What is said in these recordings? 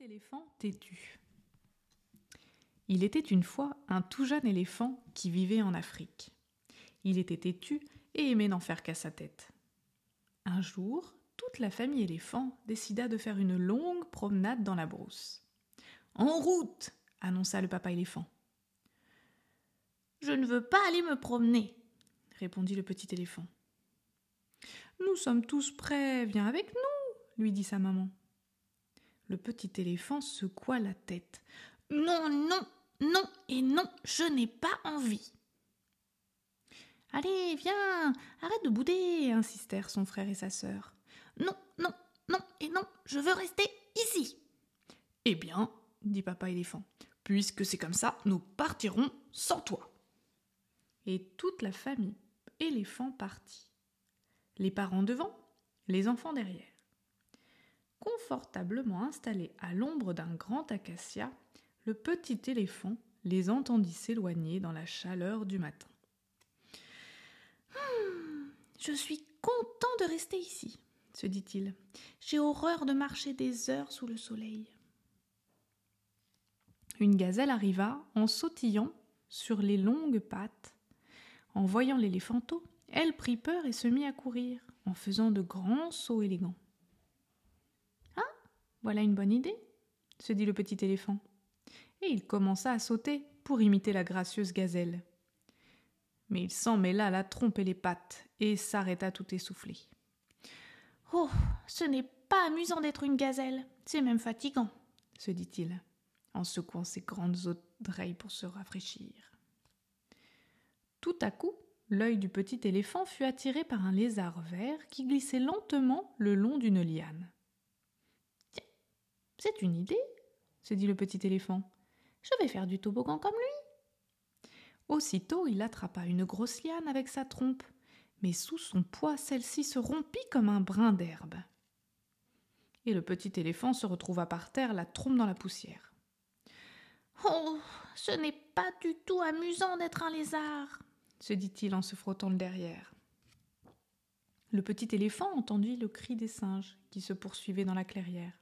éléphant têtu. Il était une fois un tout jeune éléphant qui vivait en Afrique. Il était têtu et aimait n'en faire qu'à sa tête. Un jour, toute la famille éléphant décida de faire une longue promenade dans la brousse. En route annonça le papa éléphant. Je ne veux pas aller me promener, répondit le petit éléphant. Nous sommes tous prêts, viens avec nous, lui dit sa maman. Le petit éléphant secoua la tête. Non, non, non et non, je n'ai pas envie. Allez, viens, arrête de bouder, insistèrent son frère et sa sœur. Non, non, non et non, je veux rester ici. Eh bien, dit papa éléphant, puisque c'est comme ça, nous partirons sans toi. Et toute la famille éléphant partit. Les parents devant, les enfants derrière. Confortablement installé à l'ombre d'un grand acacia, le petit éléphant les entendit s'éloigner dans la chaleur du matin. Hum, je suis content de rester ici, se dit-il. J'ai horreur de marcher des heures sous le soleil. Une gazelle arriva en sautillant sur les longues pattes. En voyant l'éléphanteau, elle prit peur et se mit à courir, en faisant de grands sauts élégants. Voilà une bonne idée, se dit le petit éléphant. Et il commença à sauter pour imiter la gracieuse gazelle. Mais il s'en mêla la trompe et les pattes et s'arrêta tout essoufflé. Oh, ce n'est pas amusant d'être une gazelle, c'est même fatigant, se dit-il, en secouant ses grandes oreilles pour se rafraîchir. Tout à coup, l'œil du petit éléphant fut attiré par un lézard vert qui glissait lentement le long d'une liane. C'est une idée, se dit le petit éléphant. Je vais faire du toboggan comme lui. Aussitôt, il attrapa une grosse liane avec sa trompe, mais sous son poids, celle-ci se rompit comme un brin d'herbe. Et le petit éléphant se retrouva par terre, la trompe dans la poussière. Oh, ce n'est pas du tout amusant d'être un lézard, se dit-il en se frottant le derrière. Le petit éléphant entendit le cri des singes qui se poursuivaient dans la clairière.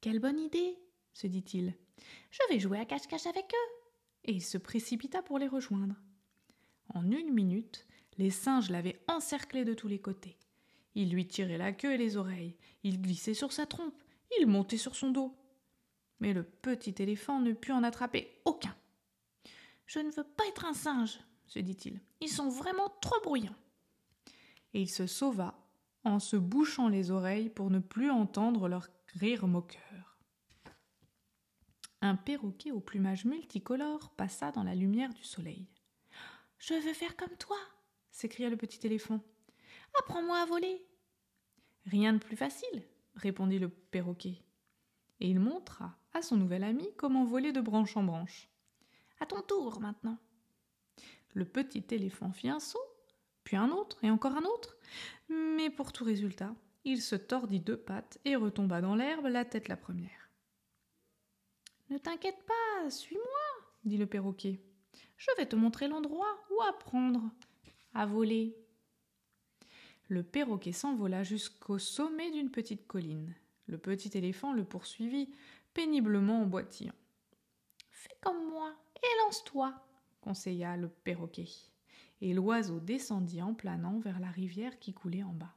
Quelle bonne idée se dit-il. Je vais jouer à cache-cache avec eux. Et il se précipita pour les rejoindre. En une minute, les singes l'avaient encerclé de tous les côtés. Ils lui tiraient la queue et les oreilles, ils glissaient sur sa trompe, ils montaient sur son dos. Mais le petit éléphant ne put en attraper aucun. Je ne veux pas être un singe, se dit-il. Ils sont vraiment trop bruyants. Et il se sauva en se bouchant les oreilles pour ne plus entendre leur rire moqueur. Un perroquet au plumage multicolore passa dans la lumière du soleil. Je veux faire comme toi, s'écria le petit éléphant. Apprends-moi à voler. Rien de plus facile, répondit le perroquet. Et il montra à son nouvel ami comment voler de branche en branche. À ton tour maintenant. Le petit éléphant fit un saut, puis un autre et encore un autre, mais pour tout résultat, il se tordit deux pattes et retomba dans l'herbe, la tête la première. Ne t'inquiète pas, suis-moi, dit le perroquet. Je vais te montrer l'endroit où apprendre à voler. Le perroquet s'envola jusqu'au sommet d'une petite colline. Le petit éléphant le poursuivit péniblement en boitillant. Fais comme moi et lance-toi, conseilla le perroquet. Et l'oiseau descendit en planant vers la rivière qui coulait en bas.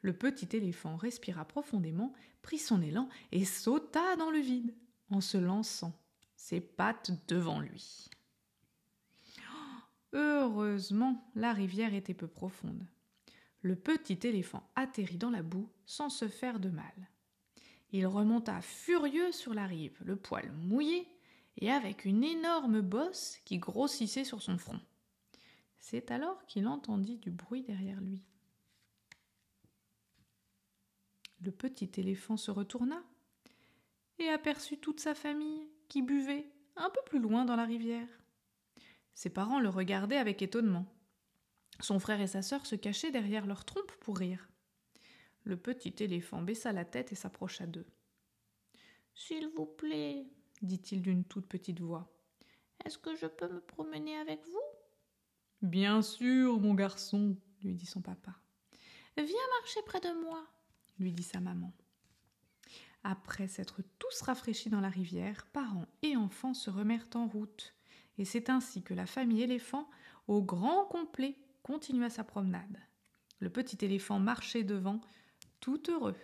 Le petit éléphant respira profondément, prit son élan et sauta dans le vide en se lançant ses pattes devant lui. Heureusement, la rivière était peu profonde. Le petit éléphant atterrit dans la boue sans se faire de mal. Il remonta furieux sur la rive, le poil mouillé et avec une énorme bosse qui grossissait sur son front. C'est alors qu'il entendit du bruit derrière lui. Le petit éléphant se retourna et aperçut toute sa famille qui buvait un peu plus loin dans la rivière. Ses parents le regardaient avec étonnement. Son frère et sa sœur se cachaient derrière leur trompe pour rire. Le petit éléphant baissa la tête et s'approcha d'eux. S'il vous plaît, dit-il d'une toute petite voix, est-ce que je peux me promener avec vous Bien sûr, mon garçon, lui dit son papa. Viens marcher près de moi, lui dit sa maman. Après s'être tous rafraîchis dans la rivière, parents et enfants se remirent en route. Et c'est ainsi que la famille éléphant, au grand complet, continua sa promenade. Le petit éléphant marchait devant, tout heureux.